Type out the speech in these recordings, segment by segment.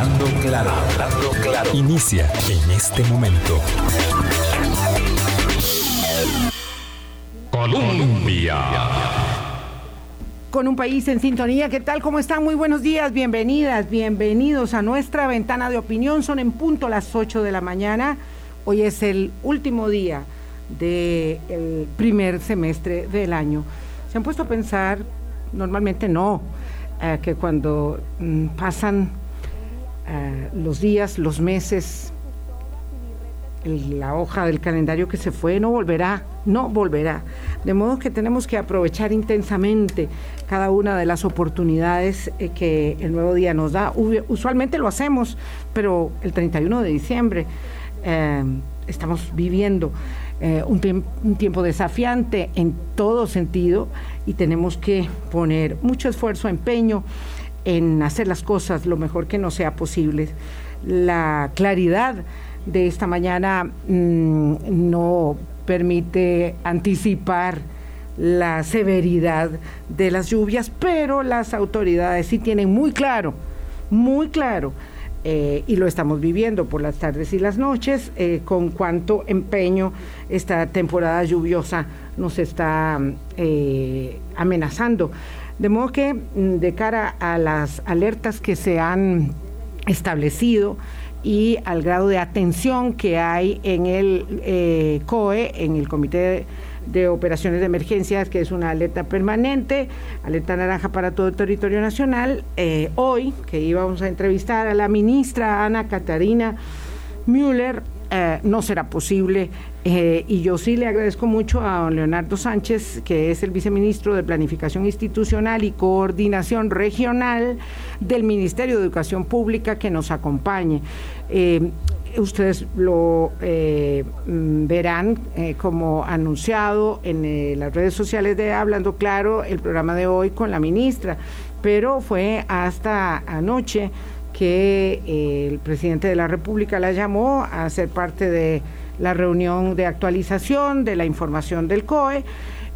Hablando claro, hablando claro. Inicia en este momento. Colombia. Con un país en sintonía, ¿qué tal? ¿Cómo están? Muy buenos días, bienvenidas, bienvenidos a nuestra ventana de opinión. Son en punto las 8 de la mañana. Hoy es el último día del primer semestre del año. ¿Se han puesto a pensar? Normalmente no, eh, que cuando mm, pasan eh, los días, los meses, la hoja del calendario que se fue no volverá, no volverá. De modo que tenemos que aprovechar intensamente cada una de las oportunidades eh, que el nuevo día nos da. Usualmente lo hacemos, pero el 31 de diciembre eh, estamos viviendo un tiempo desafiante en todo sentido y tenemos que poner mucho esfuerzo, empeño en hacer las cosas lo mejor que nos sea posible. La claridad de esta mañana mm, no permite anticipar la severidad de las lluvias, pero las autoridades sí tienen muy claro, muy claro, eh, y lo estamos viviendo por las tardes y las noches, eh, con cuánto empeño esta temporada lluviosa nos está eh, amenazando. De modo que mm, de cara a las alertas que se han establecido, y al grado de atención que hay en el eh, COE, en el Comité de, Operaciones de Emergencias, que es una alerta permanente, alerta naranja para todo el territorio nacional. Eh, hoy, que íbamos a entrevistar a la ministra Ana Catarina Müller, eh, no será posible. Eh, y yo sí le agradezco mucho a don Leonardo Sánchez, que es el viceministro de Planificación Institucional y Coordinación Regional del Ministerio de Educación Pública, que nos acompañe. Eh, ustedes lo mm, verán como anunciado en las redes sociales de Hablando Claro el programa de hoy con la ministra, pero fue hasta anoche que eh, el presidente de la República la llamó a ser parte de la reunión de actualización de la información del COE,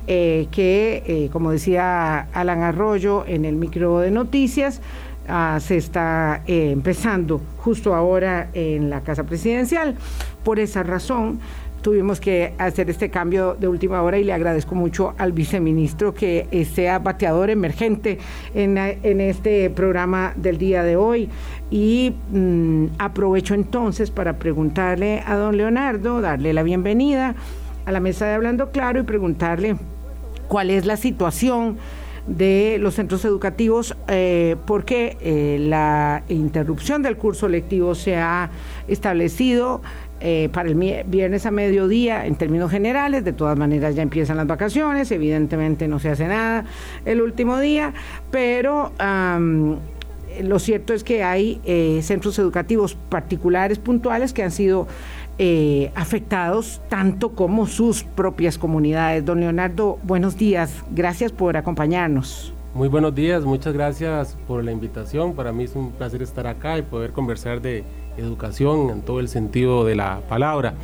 eh, que, eh, como decía Alan Arroyo en el micro de noticias, ah, se está empezando justo ahora en la Casa Presidencial. Por esa razón, tuvimos que hacer este cambio de última hora y le agradezco mucho al viceministro que sea bateador emergente en, este programa del día de hoy. Y mm, aprovecho entonces para preguntarle a don Leonardo, darle la bienvenida a la mesa de Hablando Claro y preguntarle cuál es la situación de los centros educativos eh, porque eh, la interrupción del curso lectivo se ha establecido eh, para el viernes a mediodía en términos generales. De todas maneras ya empiezan las vacaciones, evidentemente no se hace nada el último día, pero lo cierto es que hay eh, centros educativos particulares puntuales que han sido eh, afectados tanto como sus propias comunidades. Don Leonardo, buenos días, gracias por acompañarnos. Muy buenos días, muchas gracias por la invitación. Para mí es un placer estar acá y poder conversar de educación en todo el sentido de la palabra.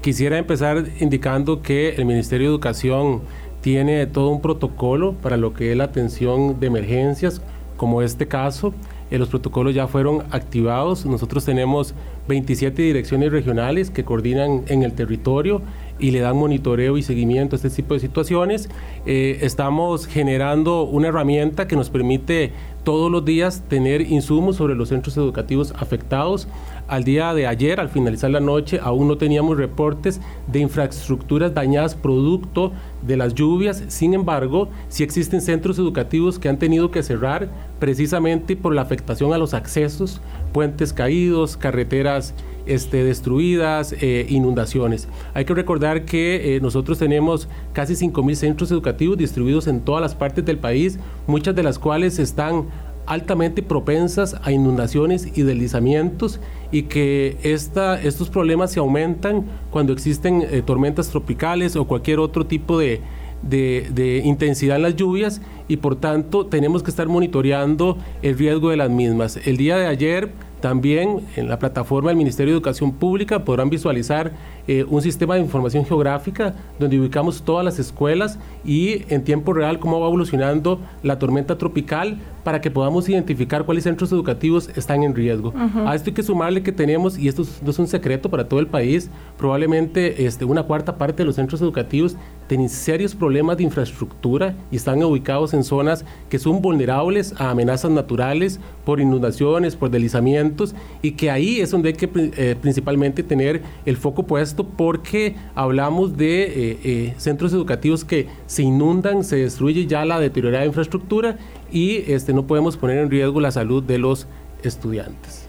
Quisiera empezar indicando que el Ministerio de Educación tiene todo un protocolo para lo que es la atención de emergencias, como este caso. Eh, los protocolos ya fueron activados. Nosotros tenemos 27 direcciones regionales que coordinan en el territorio y le dan monitoreo y seguimiento a este tipo de situaciones. Eh, estamos generando una herramienta que nos permite todos los días tener insumos sobre los centros educativos afectados. Al día de ayer, al finalizar la noche, aún no teníamos reportes de infraestructuras dañadas producto de las lluvias. Sin embargo, sí existen centros educativos que han tenido que cerrar precisamente por la afectación a los accesos, puentes caídos, carreteras este, destruidas, eh, inundaciones. Hay que recordar que eh, nosotros tenemos casi 5.000 centros educativos distribuidos en todas las partes del país, muchas de las cuales están altamente propensas a inundaciones y deslizamientos y que esta, estos problemas se aumentan cuando existen eh, tormentas tropicales o cualquier otro tipo de, de, intensidad en las lluvias y por tanto tenemos que estar monitoreando el riesgo de las mismas. El día de ayer también en la plataforma del Ministerio de Educación Pública podrán visualizar eh, un sistema de información geográfica donde ubicamos todas las escuelas y en tiempo real cómo va evolucionando la tormenta tropical para que podamos identificar cuáles centros educativos están en riesgo. A esto hay que sumarle que tenemos, y esto no es un secreto para todo el país, probablemente este, una cuarta parte de los centros educativos tienen serios problemas de infraestructura y están ubicados en zonas que son vulnerables a amenazas naturales por inundaciones, por deslizamientos, y que ahí es donde hay que eh, principalmente tener el foco puesto porque hablamos de eh, eh, centros educativos que se inundan, se destruye ya la deteriorada infraestructura y este, no podemos poner en riesgo la salud de los estudiantes.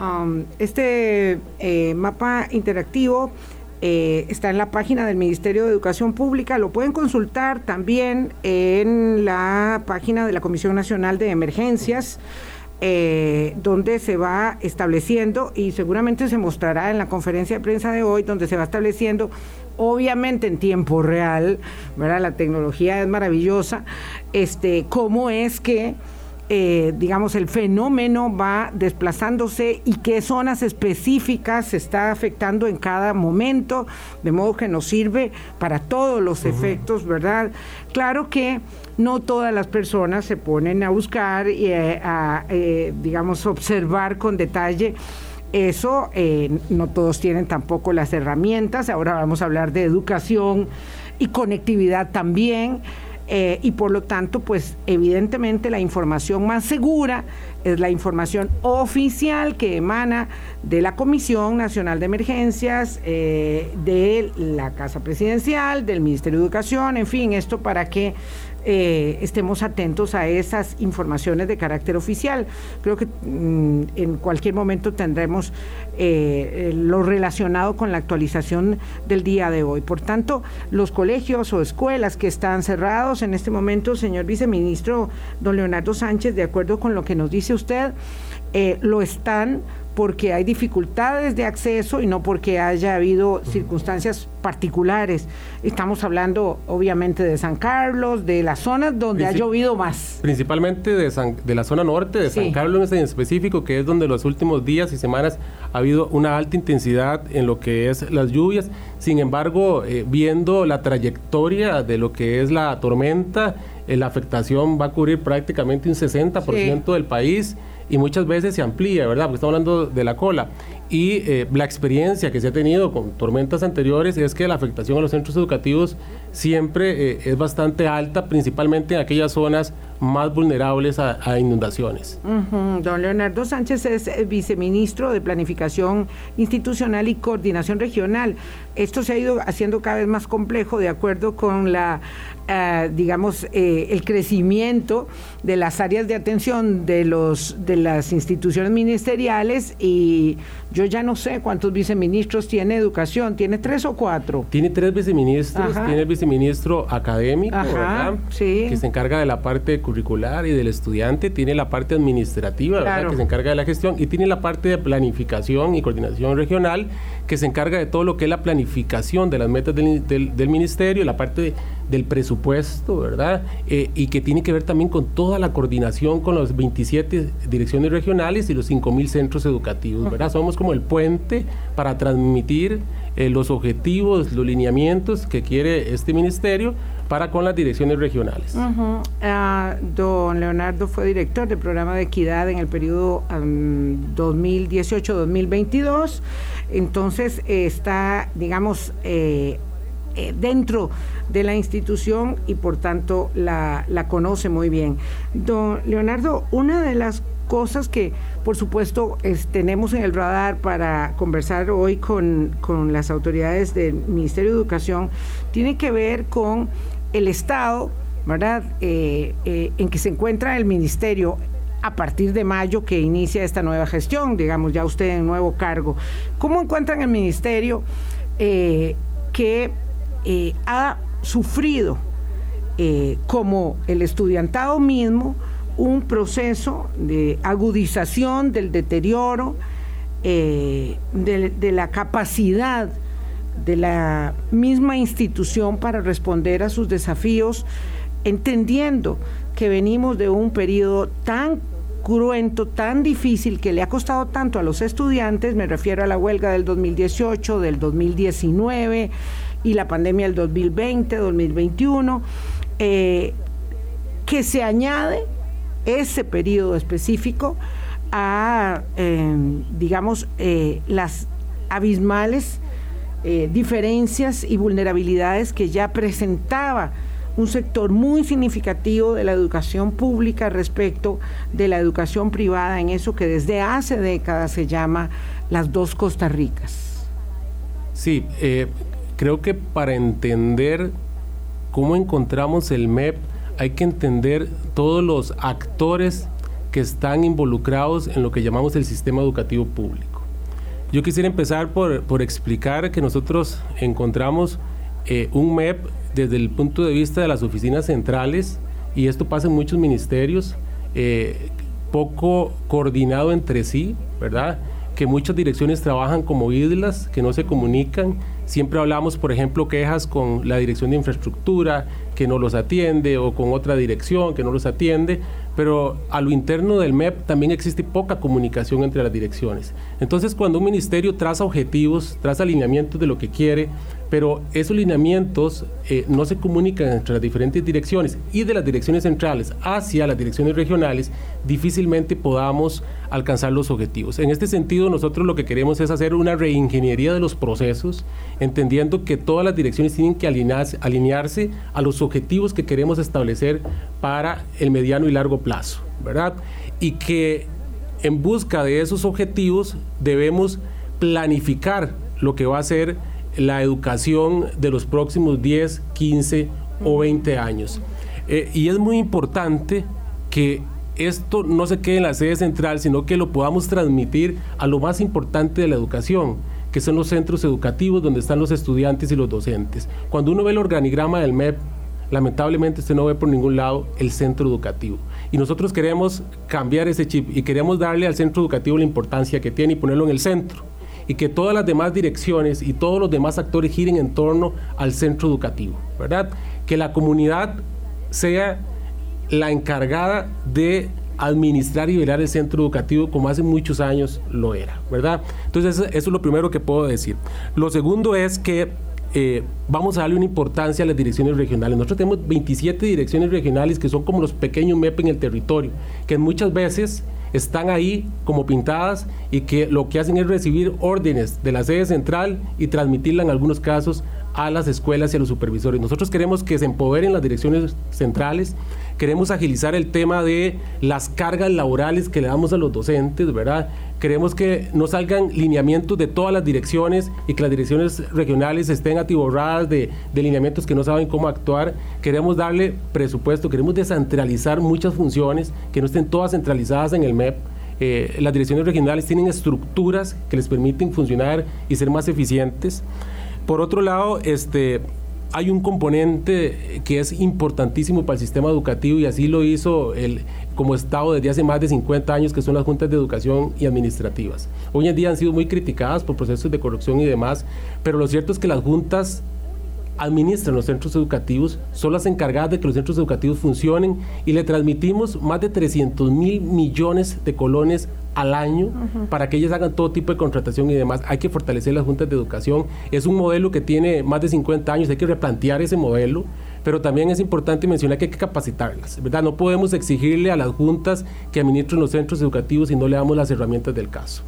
Um, este eh, mapa interactivo eh, está en la página del Ministerio de Educación Pública, lo pueden consultar también en la página de la Comisión Nacional de Emergencias. Eh, donde se va estableciendo y seguramente se mostrará en la conferencia de prensa de hoy, donde se va estableciendo obviamente en tiempo real, ¿verdad? La tecnología es maravillosa, este, cómo es que eh, digamos, el fenómeno va desplazándose y qué zonas específicas se está afectando en cada momento, de modo que nos sirve para todos los efectos, ¿verdad? Claro que no todas las personas se ponen a buscar y eh, a, eh, digamos, observar con detalle eso, no todos tienen tampoco las herramientas, ahora vamos a hablar de educación y conectividad también. Eh, y por lo tanto, pues evidentemente la información más segura es la información oficial que emana de la Comisión Nacional de Emergencias, eh, de la Casa Presidencial, del Ministerio de Educación, en fin, esto para que eh, estemos atentos a esas informaciones de carácter oficial. Creo que mm, en cualquier momento tendremos eh, lo relacionado con la actualización del día de hoy. Por tanto, los colegios o escuelas que están cerrados en este momento, señor viceministro don Leonardo Sánchez, de acuerdo con lo que nos dice usted, eh, lo están porque hay dificultades de acceso y no porque haya habido circunstancias particulares. Estamos hablando obviamente de San Carlos, de las zonas donde ha llovido más. Principalmente de, de la zona norte, de San Carlos en específico, que es donde los últimos días y semanas ha habido una alta intensidad en lo que es las lluvias. Sin embargo, eh, viendo la trayectoria de lo que es la tormenta, eh, la afectación va a cubrir prácticamente un 60% del país y muchas veces se amplía, ¿verdad? Porque estamos hablando de la cola. Y eh, la experiencia que se ha tenido con tormentas anteriores es que la afectación a los centros educativos siempre eh, es bastante alta, principalmente en aquellas zonas más vulnerables a, inundaciones. Don Leonardo Sánchez es eh, viceministro de Planificación Institucional y Coordinación Regional. Esto se ha ido haciendo cada vez más complejo de acuerdo con la, digamos, el crecimiento de las áreas de atención de los de las instituciones ministeriales y yo ya no sé cuántos viceministros tiene educación, ¿tiene tres o cuatro? Tiene tres viceministros, tiene el viceministro académico, ¿verdad? Que se encarga de la parte curricular y del estudiante, tiene la parte administrativa, ¿verdad? Que se encarga de la gestión. Y tiene la parte de planificación y coordinación regional, que se encarga de todo lo que es la planificación de las metas del, del, ministerio, la parte del presupuesto, ¿verdad? Eh, y que tiene que ver también con toda la coordinación con las 27 direcciones regionales y los 5.000 centros educativos, ¿verdad? Somos como el puente para transmitir eh, los objetivos, los lineamientos que quiere este ministerio para con las direcciones regionales. Ah, don Leonardo fue director del programa de equidad en el periodo 2018-2022, entonces está, digamos, eh, eh, dentro de la institución y por tanto la, conoce muy bien. Don Leonardo, una de las cosas que, por supuesto, tenemos en el radar para conversar hoy con, las autoridades del Ministerio de Educación, tiene que ver con el estado, ¿verdad?, eh, eh, en que se encuentra el Ministerio a partir de mayo que inicia esta nueva gestión, digamos, ya usted en nuevo cargo. ¿Cómo encuentran el Ministerio eh, que ha sufrido, como el estudiantado mismo, un proceso de agudización del deterioro, eh, de, la capacidad de la misma institución para responder a sus desafíos, entendiendo que venimos de un periodo tan cruento, tan difícil, que le ha costado tanto a los estudiantes, me refiero a la huelga del 2018, del 2019 y la pandemia del 2020, 2021, eh, que se añade ese periodo específico a, eh, digamos, eh, las abismales diferencias y vulnerabilidades que ya presentaba un sector muy significativo de la educación pública respecto de la educación privada en eso que desde hace décadas se llama las dos Costa Ricas. Sí, creo que para entender cómo encontramos el MEP hay que entender todos los actores que están involucrados en lo que llamamos el sistema educativo público. Yo quisiera empezar por, explicar que nosotros encontramos eh, un MEP desde el punto de vista de las oficinas centrales, y esto pasa en muchos ministerios, eh, poco coordinado entre sí, ¿verdad? Que muchas direcciones trabajan como islas, que no se comunican. Siempre hablamos, por ejemplo, quejas con la dirección de infraestructura, que no los atiende, o con otra dirección que no los atiende, pero a lo interno del MEP también existe poca comunicación entre las direcciones. Entonces, cuando un ministerio traza objetivos, traza alineamientos de lo que quiere, pero esos lineamientos eh, no se comunican entre las diferentes direcciones y de las direcciones centrales hacia las direcciones regionales, difícilmente podamos alcanzar los objetivos. En este sentido, nosotros lo que queremos es hacer una reingeniería de los procesos, entendiendo que todas las direcciones tienen que alinearse, alinearse a los objetivos que queremos establecer para el mediano y largo plazo, ¿verdad? Y que en busca de esos objetivos debemos planificar lo que va a ser la educación de los próximos 10, 15 o 20 años. Eh, y es muy importante que esto no se quede en la sede central, sino que lo podamos transmitir a lo más importante de la educación, que son los centros educativos donde están los estudiantes y los docentes. Cuando uno ve el organigrama del MEP, lamentablemente usted no ve por ningún lado el centro educativo. Y nosotros queremos cambiar ese chip y queremos darle al centro educativo la importancia que tiene y ponerlo en el centro y que todas las demás direcciones y todos los demás actores giren en torno al centro educativo, ¿verdad? Que la comunidad sea la encargada de administrar y velar el centro educativo como hace muchos años lo era, ¿verdad? Entonces eso, es lo primero que puedo decir. Lo segundo es que eh, vamos a darle una importancia a las direcciones regionales. Nosotros tenemos 27 direcciones regionales que son como los pequeños MEP en el territorio, que muchas veces están ahí como pintadas y que lo que hacen es recibir órdenes de la sede central y transmitirla en algunos casos a las escuelas y a los supervisores. Nosotros queremos que se empoderen las direcciones centrales, queremos agilizar el tema de las cargas laborales que le damos a los docentes, ¿verdad? Queremos que no salgan lineamientos de todas las direcciones y que las direcciones regionales estén atiborradas de, de lineamientos que no saben cómo actuar. Queremos darle presupuesto, queremos descentralizar muchas funciones, que no estén todas centralizadas en el MEP. Eh, las direcciones regionales tienen estructuras que les permiten funcionar y ser más eficientes. Por otro lado, este, hay un componente que es importantísimo para el sistema educativo y así lo hizo el, como Estado desde hace más de 50 años, que son las juntas de educación y administrativas. Hoy en día han sido muy criticadas por procesos de corrupción y demás, pero lo cierto es que las juntas administran los centros educativos, son las encargadas de que los centros educativos funcionen y le transmitimos más de 300 mil millones de colones al año para que ellas hagan todo tipo de contratación y demás. Hay que fortalecer las juntas de educación. Es un modelo que tiene más de 50 años, hay que replantear ese modelo, pero también es importante mencionar que hay que capacitarlas, ¿verdad? No podemos exigirle a las juntas que administren los centros educativos si no le damos las herramientas del caso.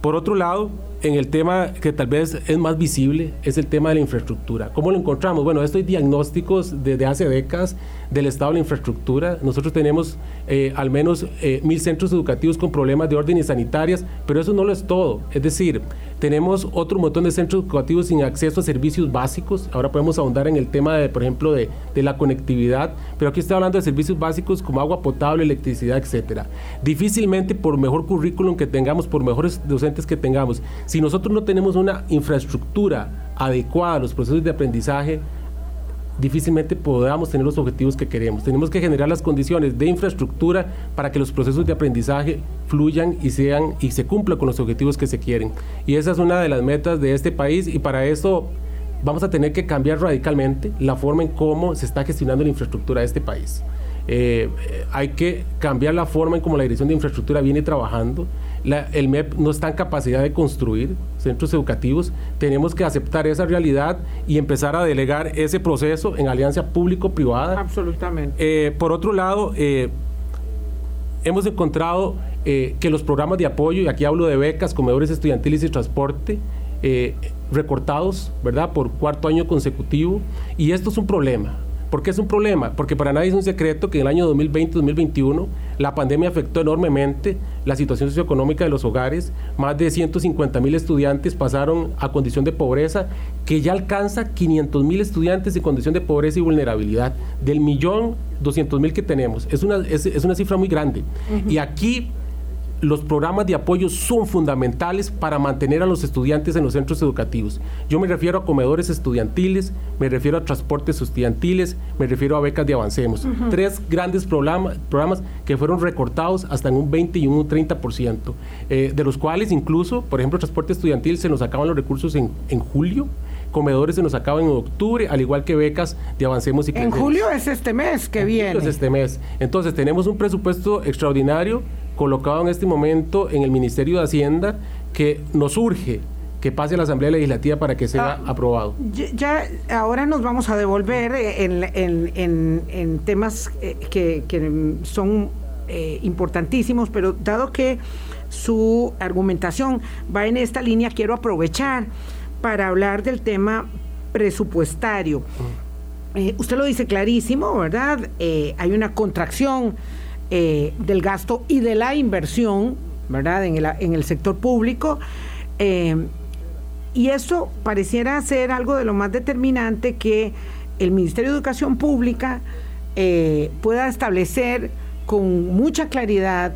Por otro lado, en el tema que tal vez es más visible, es el tema de la infraestructura. ¿Cómo lo encontramos? Bueno, estos diagnósticos desde hace décadas del estado de la infraestructura. Nosotros tenemos eh, al menos eh, mil centros educativos con problemas de orden y sanitarias, pero eso no lo es todo. Es decir, tenemos otro montón de centros educativos sin acceso a servicios básicos. Ahora podemos ahondar en el tema, de, por ejemplo, de, de la conectividad, pero aquí estoy hablando de servicios básicos como agua potable, electricidad, etcétera. Difícilmente, por mejor currículum que tengamos, por mejores docentes que tengamos, si nosotros no tenemos una infraestructura adecuada a los procesos de aprendizaje, difícilmente podamos tener los objetivos que queremos. Tenemos que generar las condiciones de infraestructura para que los procesos de aprendizaje fluyan y sean y se cumplan con los objetivos que se quieren. Y esa es una de las metas de este país y para eso vamos a tener que cambiar radicalmente la forma en cómo se está gestionando la infraestructura de este país. Eh, hay que cambiar la forma en cómo la Dirección de Infraestructura viene trabajando el MEP no está en capacidad de construir centros educativos, tenemos que aceptar esa realidad y empezar a delegar ese proceso en alianza público-privada. Absolutamente. Eh, por otro lado, eh, hemos encontrado eh, que los programas de apoyo, y aquí hablo de becas, comedores estudiantiles y transporte, recortados, ¿verdad? Por cuarto año consecutivo. Y esto es un problema. ¿Por qué es un problema? Porque para nadie es un secreto que en el año 2020-2021 la pandemia afectó enormemente la situación socioeconómica de los hogares. Más de 150 mil estudiantes pasaron a condición de pobreza, que ya alcanza 500 mil estudiantes en condición de pobreza y vulnerabilidad. Del millón 200 mil que tenemos. Es una, es, una cifra muy grande. Y aquí los programas de apoyo son fundamentales para mantener a los estudiantes en los centros educativos. Yo me refiero a comedores estudiantiles, me refiero a transportes estudiantiles, me refiero a becas de Avancemos. Tres grandes programas, programas que fueron recortados hasta en un 20 y un 30%, eh, de los cuales incluso, por ejemplo, transporte estudiantil se nos acaban los recursos en, en julio comedores se nos acaban en octubre, al igual que becas de Avancemos y En julio es este mes que viene. Es este mes. Entonces tenemos un presupuesto extraordinario colocado en este momento en el Ministerio de Hacienda que nos urge que pase a la Asamblea Legislativa para que sea ah, aprobado. Ya, ahora nos vamos a devolver en, temas eh, que, son eh, importantísimos, pero dado que su argumentación va en esta línea, quiero aprovechar para hablar del tema presupuestario. Eh, usted lo dice clarísimo, ¿verdad? hay una contracción eh, del gasto y de la inversión, ¿verdad?, en el, en el sector público. Eh, y eso pareciera ser algo de lo más determinante que el Ministerio de Educación Pública eh, pueda establecer con mucha claridad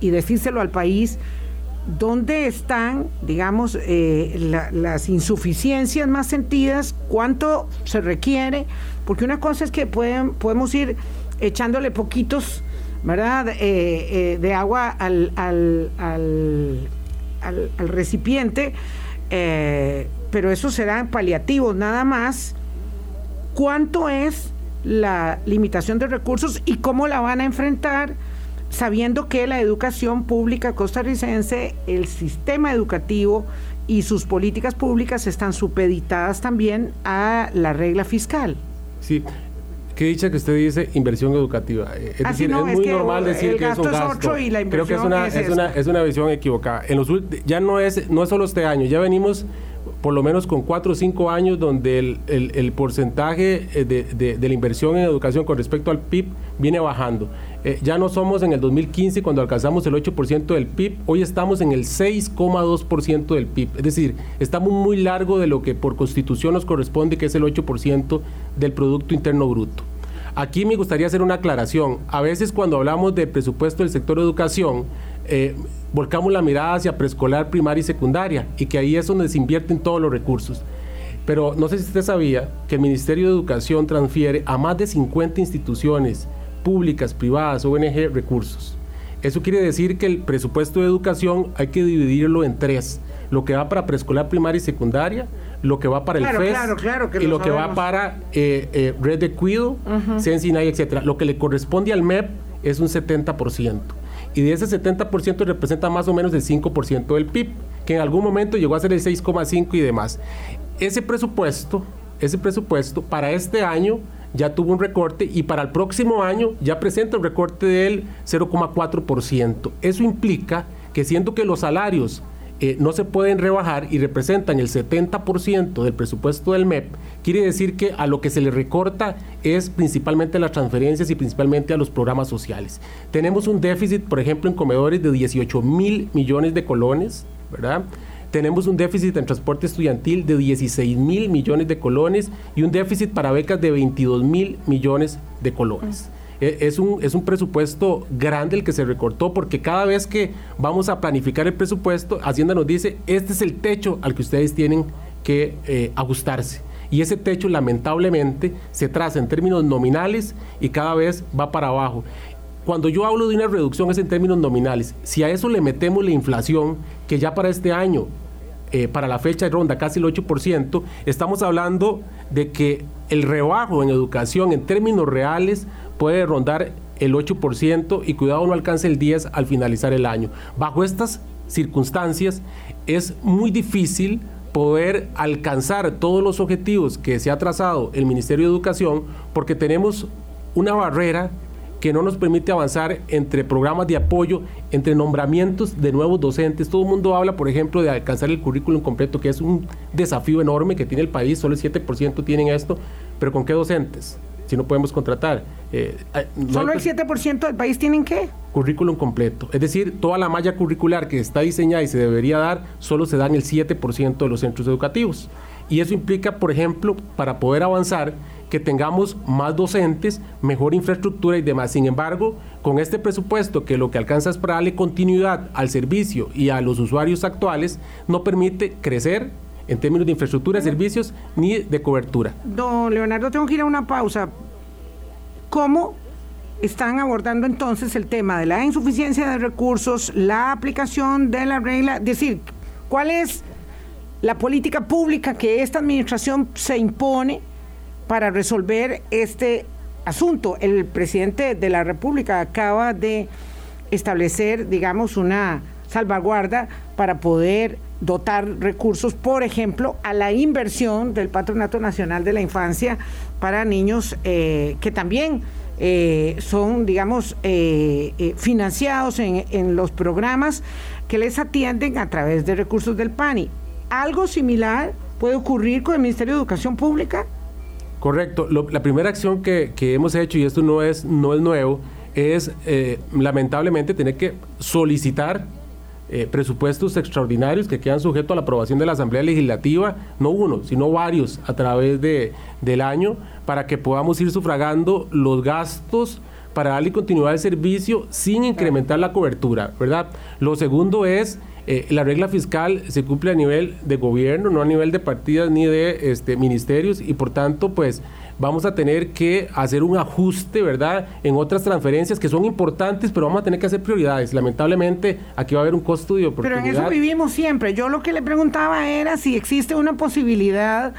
y decírselo al país dónde están, digamos, las insuficiencias más sentidas, cuánto se requiere, porque una cosa es que pueden, podemos ir echándole poquitos ¿verdad? Eh, eh, de agua al, al, al, al recipiente, eh, pero eso será paliativos nada más. ¿Cuánto es la limitación de recursos y cómo la van a enfrentar? sabiendo que la educación pública costarricense, el sistema educativo y sus políticas públicas están supeditadas también a la regla fiscal. Sí, Qué dicha que usted dice inversión educativa. Eh, es decir, es muy normal decir que es un gasto. Creo que es una, es, una, es una visión equivocada. En los, ya no es, no es solo este año, ya venimos por lo menos con cuatro o cinco años donde el, el, porcentaje eh, de, de, de, la inversión en educación con respecto al PIB viene bajando. Eh, ya no somos en el 2015 cuando alcanzamos el 8% del PIB, hoy estamos en el 6,2% del PIB. Es decir, estamos muy largo de lo que por constitución nos corresponde, que es el 8% del Producto Interno Bruto. Aquí me gustaría hacer una aclaración. A veces cuando hablamos de presupuesto del sector educación, eh, volcamos la mirada hacia preescolar, primaria y secundaria, y que ahí es donde se invierten todos los recursos. Pero no sé si usted sabía que el Ministerio de Educación transfiere a más de 50 instituciones públicas, privadas, ONG, recursos. Eso quiere decir que el presupuesto de educación hay que dividirlo en tres. Lo que va para preescolar, primaria y secundaria, lo que va para el FES y lo, que va para eh, eh, Red de Cuido, uh etc. Lo que le corresponde al MEP es un 70%. Y de ese 70% representa más o menos el 5% del PIB, que en algún momento llegó a ser el 6,5% y demás. Ese presupuesto, ese presupuesto para este año ya tuvo un recorte y para el próximo año ya presenta un recorte del 0,4%. Eso implica que siendo que los salarios eh, no se pueden rebajar y representan el 70% del presupuesto del MEP, quiere decir que a lo que se le recorta es principalmente las transferencias y principalmente a los programas sociales. Tenemos un déficit, por ejemplo, en comedores de 18 mil millones de colones, ¿verdad? tenemos un déficit en transporte estudiantil de 16 mil millones de colones y un déficit para becas de 22 mil millones de colones. Es un, es un presupuesto grande el que se recortó porque cada vez que vamos a planificar el presupuesto, Hacienda nos dice, este es el techo al que ustedes tienen que eh, ajustarse. Y ese techo lamentablemente se traza en términos nominales y cada vez va para abajo. Cuando yo hablo de una reducción es en términos nominales. Si a eso le metemos la inflación, que ya para este año eh, para la fecha de ronda casi el 8%, estamos hablando de que el rebajo en educación en términos reales puede rondar el 8% y cuidado no alcance el 10 al finalizar el año. Bajo estas circunstancias es muy difícil poder alcanzar todos los objetivos que se ha trazado el Ministerio de Educación porque tenemos una barrera que no nos permite avanzar entre programas de apoyo, entre nombramientos de nuevos docentes. Todo el mundo habla, por ejemplo, de alcanzar el currículum completo, que es un desafío enorme que tiene el país, solo el 7% tienen esto, pero ¿con qué docentes? Si no podemos contratar. Eh, ¿Solo el 7% del país tienen qué? Currículum completo. Es decir, toda la malla curricular que está diseñada y se debería dar, solo se da en el 7% de los centros educativos. Y eso implica, por ejemplo, para poder avanzar, que tengamos más docentes, mejor infraestructura y demás. Sin embargo, con este presupuesto que lo que alcanza es para darle continuidad al servicio y a los usuarios actuales, no permite crecer en términos de infraestructura, servicios ni de cobertura. Don Leonardo, tengo que ir a una pausa. ¿Cómo están abordando entonces el tema de la insuficiencia de recursos, la aplicación de la regla? Es decir, ¿cuál es la política pública que esta administración se impone para resolver este asunto. El presidente de la República acaba de establecer, digamos, una salvaguarda para poder dotar recursos, por ejemplo, a la inversión del Patronato Nacional de la Infancia para niños eh, que también eh, son, digamos, eh, financiados en, los programas que les atienden a través de recursos del PANI. ¿Algo similar puede ocurrir con el Ministerio de Educación Pública? Correcto. la primera acción que, hemos hecho, y esto no es, no es nuevo, es lamentablemente tener que solicitar eh, presupuestos extraordinarios que quedan sujetos a la aprobación de la Asamblea Legislativa, no uno, sino varios a través de, del año, para que podamos ir sufragando los gastos para darle continuidad al servicio sin incrementar la cobertura, ¿verdad? Lo segundo es eh, la regla fiscal se cumple a nivel de gobierno, no a nivel de partidas ni de este, ministerios y por tanto pues vamos a tener que hacer un ajuste, ¿verdad? En otras transferencias que son importantes, pero vamos a tener que hacer prioridades. Lamentablemente aquí va a haber un costo de oportunidad. Pero en eso vivimos siempre. Yo lo que le preguntaba era si existe una posibilidad,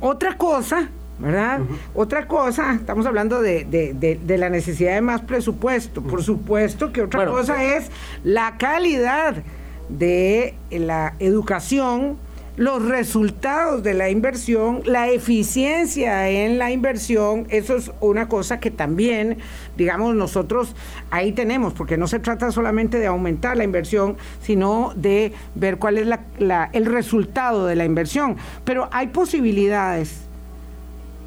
otra cosa, ¿verdad? Otra cosa, estamos hablando de, la necesidad de más presupuesto. Por supuesto que otra cosa es la calidad de la educación, los resultados de la inversión, la eficiencia en la inversión, eso es una cosa que también, digamos, nosotros ahí tenemos, porque no se trata solamente de aumentar la inversión, sino de ver cuál es el resultado de la inversión. Pero hay posibilidades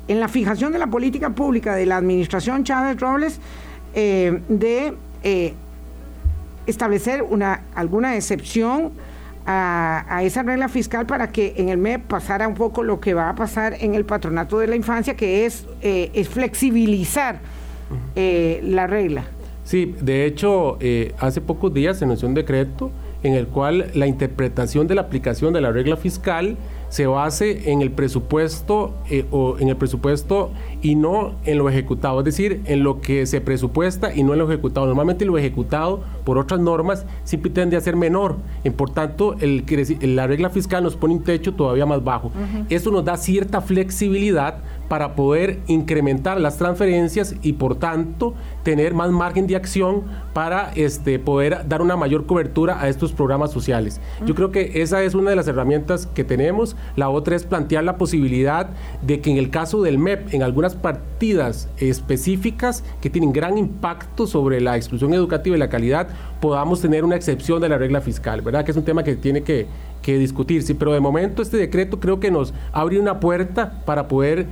en la fijación de la política pública de la administración Chávez Robles eh, de eh, establecer una, alguna excepción a, esa regla fiscal para que en el MEP pasara un poco lo que va a pasar en el patronato de la infancia, que es, eh, es flexibilizar la regla. Sí, de hecho, hace pocos días se anunció un decreto en el cual la interpretación de la aplicación de la regla fiscal se base en el presupuesto eh, o en el presupuesto y no en lo ejecutado, es decir, en lo que se presupuesta y no en lo ejecutado. Normalmente lo ejecutado por otras normas siempre tiende a ser menor, y por tanto el, la regla fiscal nos pone un techo todavía más bajo. Eso nos da cierta flexibilidad para poder incrementar las transferencias y por tanto tener más margen de acción para este, poder dar una mayor cobertura a estos programas sociales. Yo creo que esa es una de las herramientas que tenemos. La otra es plantear la posibilidad de que en el caso del MEP, en algunas partidas específicas que tienen gran impacto sobre la exclusión educativa y la calidad, podamos tener una excepción de la regla fiscal, ¿verdad? Que es un tema que tiene que, que discutirse. Pero de momento este decreto creo que nos abre una puerta para poder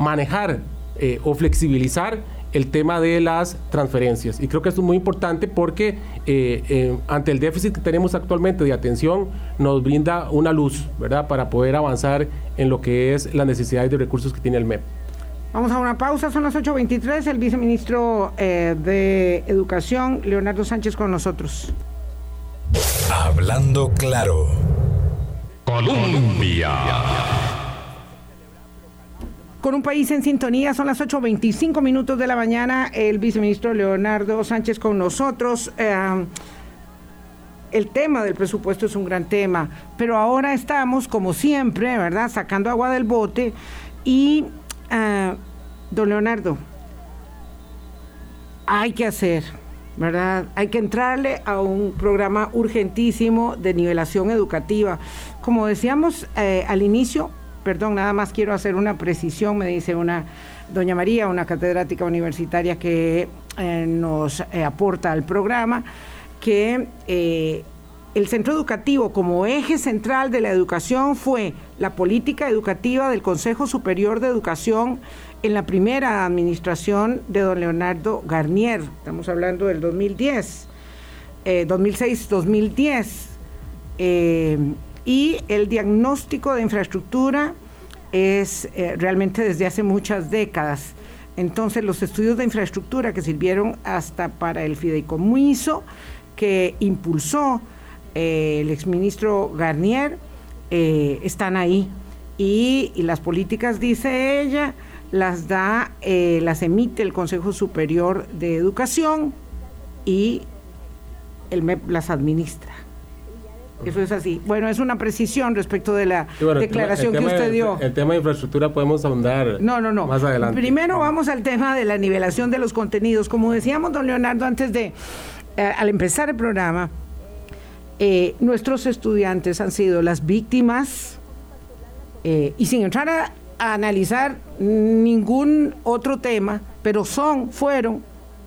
manejar eh, o flexibilizar el tema de las transferencias. Y creo que esto es muy importante porque eh, eh, ante el déficit que tenemos actualmente de atención nos brinda una luz, ¿verdad?, para poder avanzar en lo que es las necesidades de recursos que tiene el MEP. Vamos a una pausa, son las 8.23, el viceministro de Educación, Leonardo Sánchez, con nosotros. Hablando claro. Colombia. Con un país en sintonía, son las 8.25 minutos de la mañana, el viceministro Leonardo Sánchez con nosotros. Eh, el tema del presupuesto es un gran tema, pero ahora estamos, como siempre, ¿verdad?, sacando agua del bote y, eh, don Leonardo, hay que hacer, ¿verdad? Hay que entrarle a un programa urgentísimo de nivelación educativa. Como decíamos eh, al inicio, perdón, nada más quiero hacer una precisión, me dice una doña María, una catedrática universitaria que eh, nos eh, aporta al programa, que el centro educativo como eje central de la educación fue la política educativa del Consejo Superior de Educación en la primera administración de don Leonardo Garnier, estamos hablando del 2010, 2006-2010, y el diagnóstico de infraestructura es eh, realmente desde hace muchas décadas. Entonces los estudios de infraestructura que sirvieron hasta para el fideicomiso que impulsó eh, el exministro Garnier eh, están ahí. Y, las políticas, dice ella, las da, las emite el Consejo Superior de Educación y el MEP las administra. Eso es así. Bueno, es una precisión respecto de la declaración que usted dio. El tema de infraestructura podemos ahondar no, no, no. más adelante. Primero vamos al tema de la nivelación de los contenidos. Como decíamos, don Leonardo, antes de, eh, al empezar el programa, eh, nuestros estudiantes han sido las víctimas eh, y sin entrar a, a analizar ningún otro tema, pero son, fueron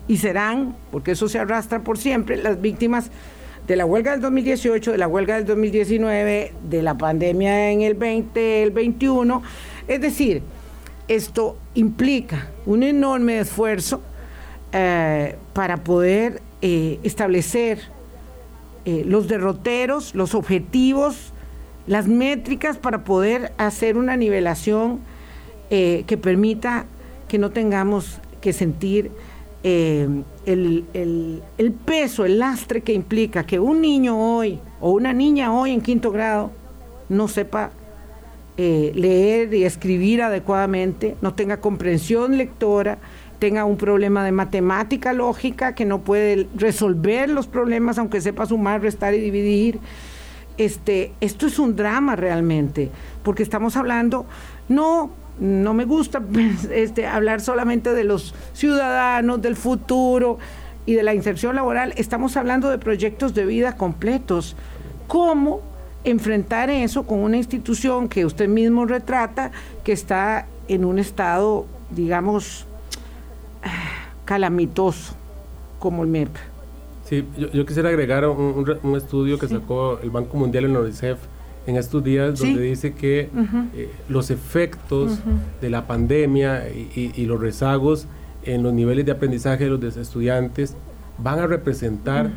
y serán, porque eso se arrastra por siempre, las víctimas de la huelga del 2018, de la huelga del 2019, de la pandemia en el 20, el 21. Es decir, esto implica un enorme esfuerzo eh, para poder eh, establecer eh, los derroteros, los objetivos, las métricas para poder hacer una nivelación que permita que no tengamos que sentir eh, el, el, peso, el lastre que implica que un niño hoy o una niña hoy en quinto grado no sepa eh, leer y escribir adecuadamente, no tenga comprensión lectora, tenga un problema de matemática lógica, que no puede resolver los problemas aunque sepa sumar, restar y dividir. Este, esto es un drama realmente, porque estamos hablando no no me gusta pues, este, hablar solamente de los ciudadanos, del futuro y de la inserción laboral. Estamos hablando de proyectos de vida completos. ¿Cómo enfrentar eso con una institución que usted mismo retrata, que está en un estado, digamos, calamitoso, como el MEP? Sí, yo, quisiera agregar un, estudio que sacó el Banco Mundial en UNICEF en estos días donde dice que eh, los efectos de la pandemia y, los rezagos en los niveles de aprendizaje de los estudiantes van a representar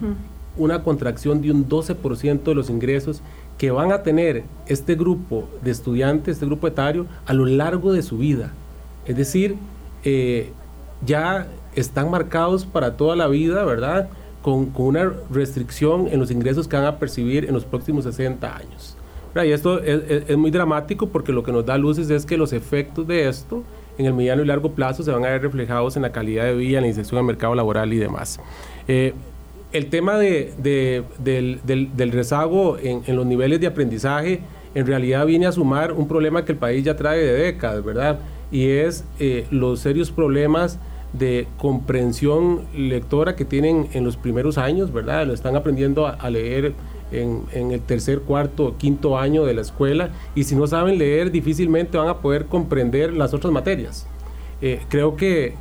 una contracción de un 12% de los ingresos que van a tener este grupo de estudiantes, este grupo etario, a lo largo de su vida. Es decir, eh, ya están marcados para toda la vida, ¿verdad? Con, con, una restricción en los ingresos que van a percibir en los próximos 60 años. Y esto es, muy dramático porque lo que nos da luces es que los efectos de esto en el mediano y largo plazo se van a ver reflejados en la calidad de vida, en la inserción al mercado laboral y demás. Eh, el tema de, del, del, rezago en, en, los niveles de aprendizaje en realidad viene a sumar un problema que el país ya trae de décadas, ¿verdad? Y es eh, los serios problemas de comprensión lectora que tienen en los primeros años, ¿verdad? Lo están aprendiendo a leer en, el tercer, cuarto, quinto año de la escuela y si no saben leer difícilmente van a poder comprender las otras materias. Eh, creo que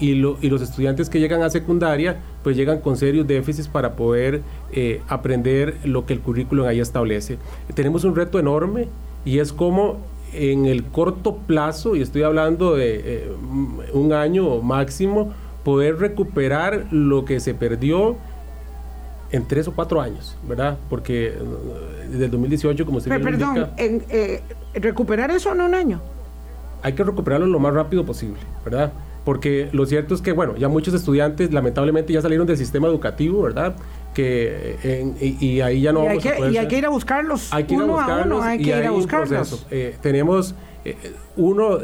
y, los estudiantes que llegan a secundaria pues llegan con serios déficits para poder eh, aprender lo que el currículum ahí establece. tenemos un reto enorme y es como en el corto plazo, y estoy hablando de eh, un año máximo, poder recuperar lo que se perdió en tres o cuatro años, ¿verdad? Porque eh, desde el 2018, como se Perdón, en, eh, recuperar eso en un año. Hay que recuperarlo lo más rápido posible, ¿verdad? Porque lo cierto es que, bueno, ya muchos estudiantes lamentablemente ya salieron del sistema educativo, ¿verdad? Que, eh, y, ahí ya no y vamos hay que, a Y hay que ir a buscarlos. Hay que ir a buscarlos. hay que ir a buscarlos. tenemos uno,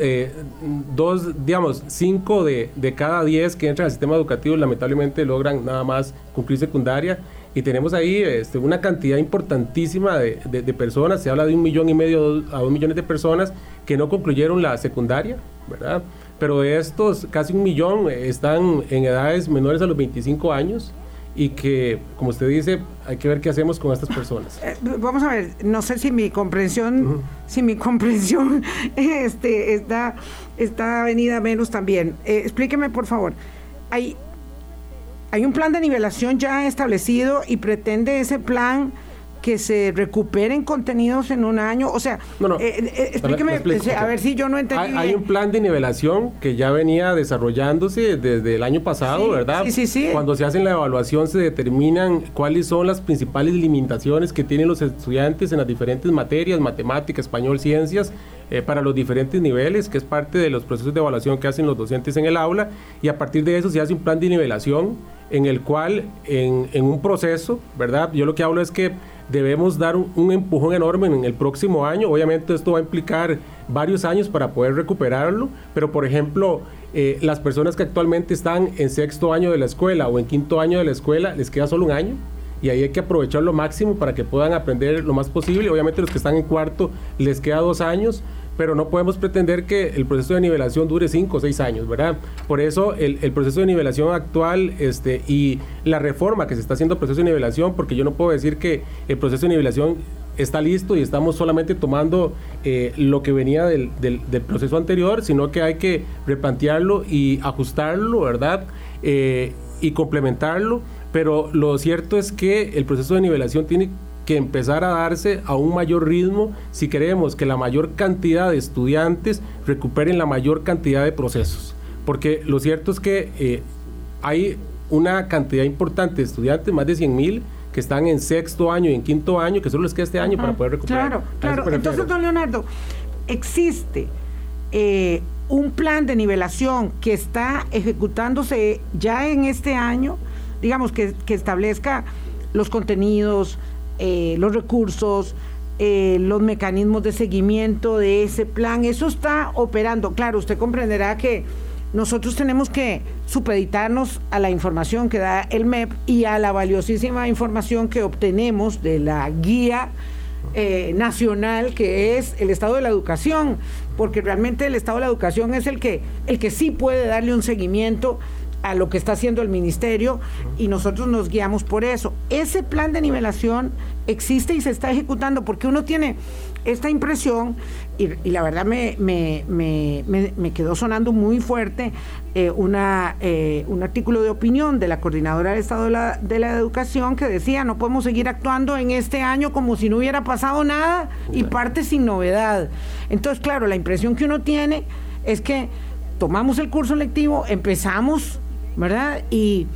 dos, digamos, cinco de, de, cada diez que entran al sistema educativo lamentablemente logran nada más cumplir secundaria y tenemos ahí este, una cantidad importantísima de, personas, se habla de un millón y medio a dos millones de personas que no concluyeron la secundaria, ¿verdad? Pero de estos, casi un millón están en edades menores a los 25 años y que, como usted dice, hay que ver qué hacemos con estas personas. Eh, vamos a ver, no sé si mi comprensión, si mi comprensión este, está, está venida menos también. Eh, explíqueme, por favor. Hay, hay un plan de nivelación ya establecido y pretende ese plan que se recuperen contenidos en un año? O sea, eh, eh, explíqueme, a ver si yo no entendí. Hay, un plan de nivelación que ya venía desarrollándose desde el año pasado, ¿verdad? Sí, sí, sí. Cuando se hace la evaluación se determinan cuáles son las principales limitaciones que tienen los estudiantes en las diferentes materias, matemática, español, ciencias, eh, para los diferentes niveles, que es parte de los procesos de evaluación que hacen los docentes en el aula, y a partir de eso se hace un plan de nivelación en el cual en, un proceso, ¿verdad? Yo lo que hablo es que debemos dar un, empujón enorme en el próximo año. Obviamente esto va a implicar varios años para poder recuperarlo, pero por ejemplo, eh, las personas que actualmente están en sexto año de la escuela o en quinto año de la escuela, les queda solo un año. Y ahí hay que aprovechar lo máximo para que puedan aprender lo más posible. Obviamente los que están en cuarto les queda dos años, pero no podemos pretender que el proceso de nivelación dure cinco o seis años, ¿verdad? Por eso el, proceso de nivelación actual este, y la reforma que se está haciendo el proceso de nivelación, porque yo no puedo decir que el proceso de nivelación está listo y estamos solamente tomando eh, lo que venía del, del, proceso anterior, sino que hay que replantearlo y ajustarlo, ¿verdad? Eh, y complementarlo, pero lo cierto es que el proceso de nivelación tiene que empezar a darse a un mayor ritmo si queremos que la mayor cantidad de estudiantes recuperen la mayor cantidad de procesos. Porque lo cierto es que eh, hay una cantidad importante de estudiantes, más de 100 mil, que están en sexto año y en quinto año, que solo les queda este año para poder recuperar. Claro, claro. Entonces, don Leonardo, existe eh, un plan de nivelación que está ejecutándose ya en este año, digamos, que, que establezca los contenidos, eh, los recursos, eh, los mecanismos de seguimiento de ese plan. Eso está operando. Claro, usted comprenderá que nosotros tenemos que supeditarnos a la información que da el MEP y a la valiosísima información que obtenemos de la guía eh, nacional que es el estado de la educación, porque realmente el estado de la educación es el que, el que sí puede darle un seguimiento a lo que está haciendo el ministerio y nosotros nos guiamos por eso. Ese plan de nivelación existe y se está ejecutando porque uno tiene esta impresión y, la verdad me, me, me, quedó sonando muy fuerte eh, una, eh, un artículo de opinión de la coordinadora del Estado de la, de la Educación que decía no podemos seguir actuando en este año como si no hubiera pasado nada y parte sin novedad. Entonces, claro, la impresión que uno tiene es que tomamos el curso lectivo, empezamos ¿verdad? Y,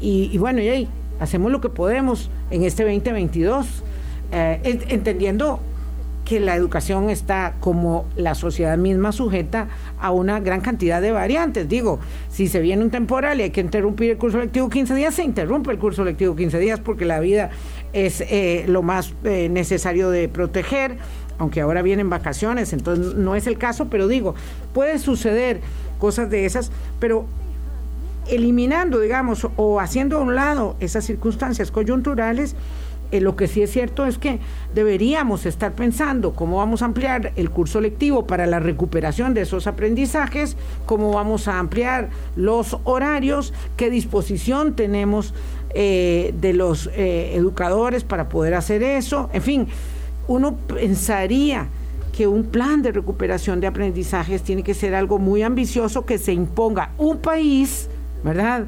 y, bueno, y ahí, hacemos lo que podemos en este 2022, eh, entendiendo que la educación está como la sociedad misma sujeta a una gran cantidad de variantes. Digo, si se viene un temporal y hay que interrumpir el curso lectivo 15 días, se interrumpe el curso lectivo 15 días porque la vida es eh, lo más eh, necesario de proteger, aunque ahora vienen vacaciones, entonces no es el caso, pero digo, puede suceder cosas de esas, pero eliminando, digamos, o haciendo a un lado esas circunstancias coyunturales, eh, lo que sí es cierto es que deberíamos estar pensando cómo vamos a ampliar el curso lectivo para la recuperación de esos aprendizajes, cómo vamos a ampliar los horarios, qué disposición tenemos eh, de los eh, educadores para poder hacer eso. En fin, uno pensaría que un plan de recuperación de aprendizajes tiene que ser algo muy ambicioso que se imponga un país ¿verdad?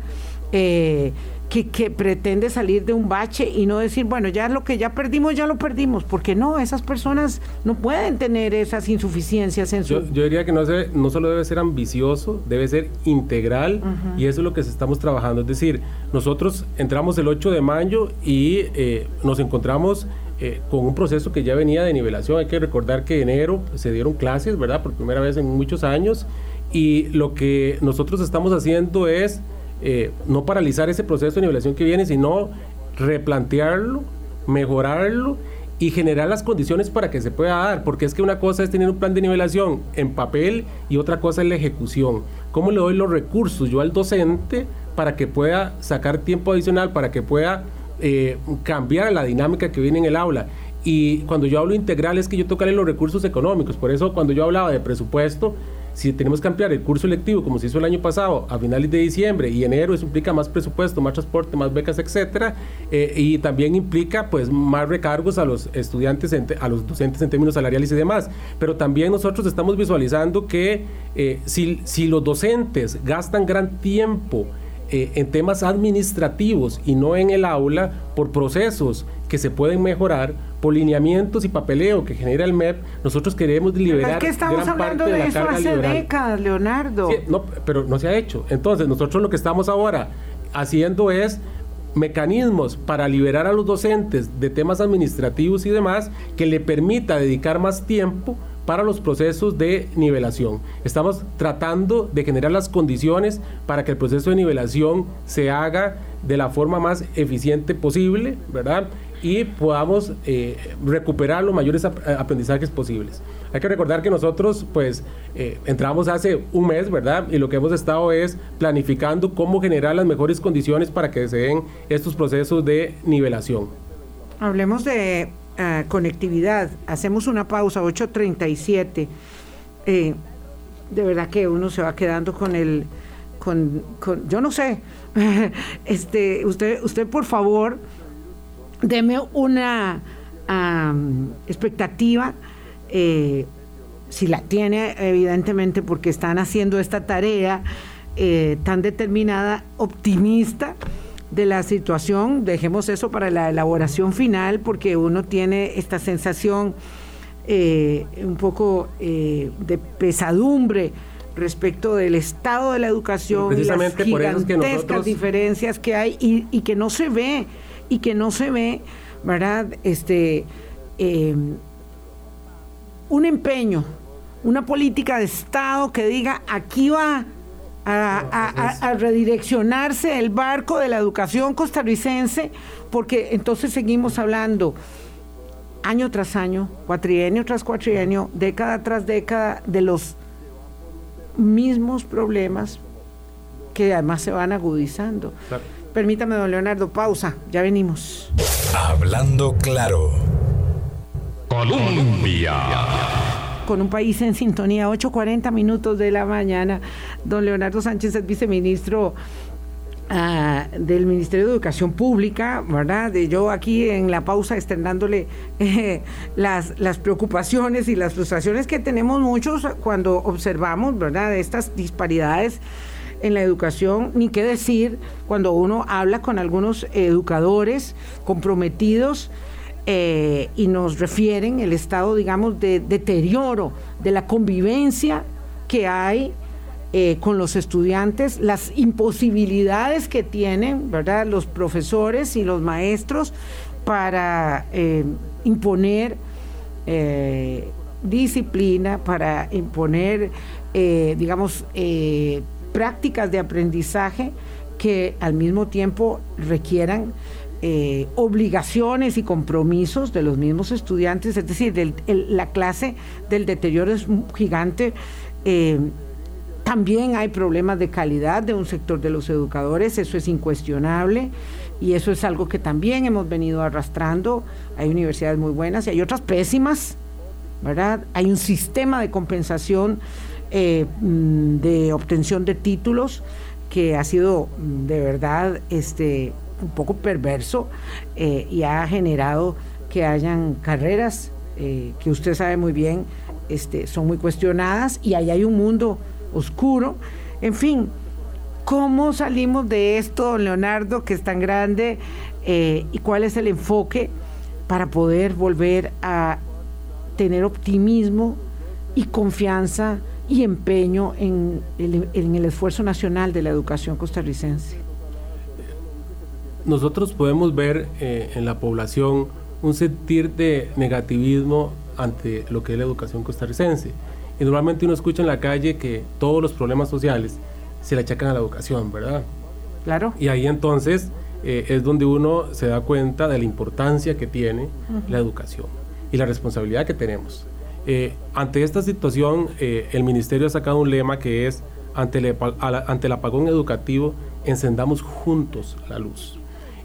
Eh, que, pretende salir de un bache y no decir, bueno, ya lo que ya perdimos, ya lo perdimos, porque no, esas personas no pueden tener esas insuficiencias en su... Yo, yo diría que no, se, no solo debe ser ambicioso, debe ser integral y eso es lo que estamos trabajando. Es decir, nosotros entramos el 8 de mayo y eh, nos encontramos eh, con un proceso que ya venía de nivelación. Hay que recordar que en enero se dieron clases, ¿verdad? Por primera vez en muchos años y lo que nosotros estamos haciendo es eh, no paralizar ese proceso de nivelación que viene, sino replantearlo, mejorarlo y generar las condiciones para que se pueda dar, porque es que una cosa es tener un plan de nivelación en papel y otra cosa es la ejecución. ¿Cómo le doy los recursos yo al docente para que pueda sacar tiempo adicional, para que pueda eh, cambiar la dinámica que viene en el aula? Y cuando yo hablo integral es que yo tocaré los recursos económicos, por eso cuando yo hablaba de presupuesto, si tenemos que ampliar el curso electivo como se hizo el año pasado a finales de diciembre y enero, eso implica más presupuesto, más transporte, más becas, etcétera, eh, y también implica pues más recargos a los estudiantes, a los docentes en términos salariales y demás. Pero también nosotros estamos visualizando que eh, si, si los docentes gastan gran tiempo eh, en temas administrativos y no en el aula por procesos que se pueden mejorar, por lineamientos y papeleo que genera el MEP, nosotros queremos liberar. Es que estamos hablando de, eso hace décadas, Leonardo. no, pero no se ha hecho. Entonces, nosotros lo que estamos ahora haciendo es mecanismos para liberar a los docentes de temas administrativos y demás que le permita dedicar más tiempo para los procesos de nivelación. Estamos tratando de generar las condiciones para que el proceso de nivelación se haga de la forma más eficiente posible, ¿verdad? Y podamos eh, recuperar los mayores aprendizajes posibles. Hay que recordar que nosotros, pues, eh, entramos hace un mes, ¿verdad? Y lo que hemos estado es planificando cómo generar las mejores condiciones para que se den estos procesos de nivelación. Hablemos de conectividad. Hacemos una pausa, 8.37. Eh, de verdad que uno se va quedando con el... Con, yo no sé, este, usted, usted por favor, deme una expectativa, eh, si la tiene, evidentemente, porque están haciendo esta tarea eh, tan determinada, optimista, de la situación, dejemos eso para la elaboración final, porque uno tiene esta sensación eh, un poco eh, de pesadumbre respecto del estado de la educación y las gigantescas diferencias que hay y, que no se ve, y que no se ve, ¿verdad? Este, em, un empeño, una política de Estado que diga, aquí va a, redireccionarse el barco de la educación costarricense, porque entonces seguimos hablando año tras año, cuatrienio tras cuatrienio, década tras década, de los mismos problemas que además se van agudizando. Permítame, don Leonardo, pausa, ya venimos. Hablando claro. Colombia con un país en sintonía, 8.40 minutos de la mañana. Don Leonardo Sánchez es viceministro ah, del Ministerio de Educación Pública, ¿verdad? De yo aquí en la pausa extendándole eh, las, las preocupaciones y las frustraciones que tenemos muchos cuando observamos, ¿verdad? Estas disparidades en la educación, ni qué decir cuando uno habla con algunos educadores comprometidos eh, y nos refieren el estado, digamos, de deterioro de la convivencia que hay eh, con los estudiantes, las imposibilidades que tienen, ¿verdad?, los profesores y los maestros para eh, imponer disciplina, para imponer, digamos, prácticas de aprendizaje que al mismo tiempo requieran eh, obligaciones y compromisos de los mismos estudiantes, es decir, la clase del deterioro es gigante. Eh, también hay problemas de calidad de un sector de los educadores, eso es incuestionable y eso es algo que también hemos venido arrastrando. Hay universidades muy buenas y hay otras pésimas, ¿verdad? Hay un sistema de compensación eh, mm, de obtención de títulos que ha sido mm, de verdad este, un poco perverso eh, y ha generado que hayan carreras eh, que usted sabe muy bien este, son muy cuestionadas y ahí hay un mundo oscuro. En fin, ¿cómo salimos de esto, Leonardo, que es tan grande? Eh, ¿Y cuál es el enfoque para poder volver a tener optimismo y confianza y empeño en el esfuerzo nacional de la educación costarricense? nosotros podemos ver eh, en la población un sentir de negativismo ante lo que es la educación costarricense. Y normalmente uno escucha en la calle que todos los problemas sociales se le achacan a la educación, ¿verdad? Claro. Y ahí entonces eh, es donde uno se da cuenta de la importancia que tiene la educación y la responsabilidad que tenemos. Eh, ante esta situación, el ministerio ha sacado un lema que es, ante ante el apagón educativo, encendamos juntos la luz.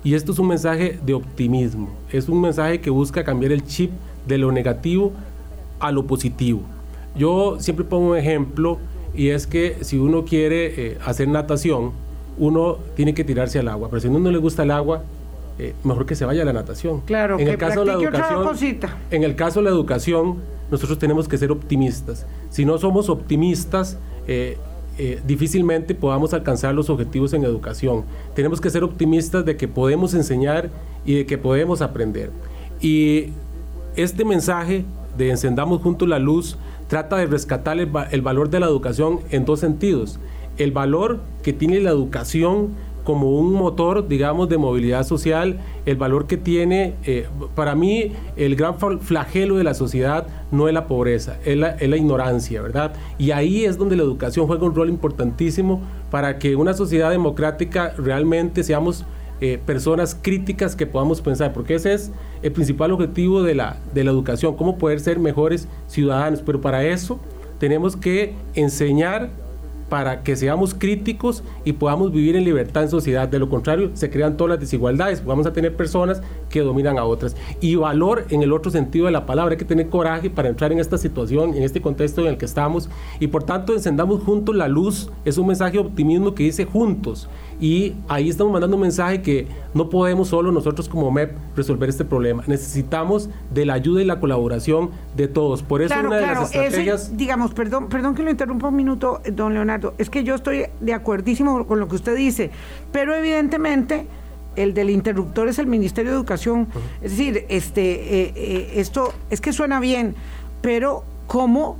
Y esto es un mensaje de optimismo, es un mensaje que busca cambiar el chip de lo negativo a lo positivo. Yo siempre pongo un ejemplo y es que si uno quiere eh, hacer natación, uno tiene que tirarse al agua, pero si a uno no le gusta el agua, eh, mejor que se vaya a la natación. Claro, en que el caso de la educación, cosita. en el caso de la educación, nosotros tenemos que ser optimistas. Si no somos optimistas, eh, eh, difícilmente podamos alcanzar los objetivos en educación. Tenemos que ser optimistas de que podemos enseñar y de que podemos aprender. Y este mensaje de Encendamos Juntos la Luz trata de rescatar el valor de la educación en dos sentidos. El valor que tiene la educación como un motor, digamos, de movilidad social, el valor que tiene, eh, para mí, el gran flagelo de la sociedad no es la pobreza, es la, es la ignorancia, ¿verdad? Y ahí es donde la educación juega un rol importantísimo para que una sociedad democrática realmente seamos eh, personas críticas que podamos pensar, porque ese es el principal objetivo de la, de la educación, cómo poder ser mejores ciudadanos, pero para eso tenemos que enseñar para que seamos críticos y podamos vivir en libertad en sociedad. De lo contrario, se crean todas las desigualdades. Vamos a tener personas que dominan a otras. Y valor en el otro sentido de la palabra. Hay que tener coraje para entrar en esta situación, en este contexto en el que estamos. Y por tanto, encendamos juntos la luz. Es un mensaje de optimismo que dice juntos. Y ahí estamos mandando un mensaje que no podemos solo nosotros como MEP resolver este problema. Necesitamos de la ayuda y la colaboración de todos. Por eso Claro, una de claro, las eso, estrategias... digamos, perdón, perdón que lo interrumpa un minuto, don Leonardo, es que yo estoy de acuerdísimo con lo que usted dice, pero evidentemente el del interruptor es el Ministerio de Educación, es decir, este, eh, eh, esto es que suena bien, pero ¿cómo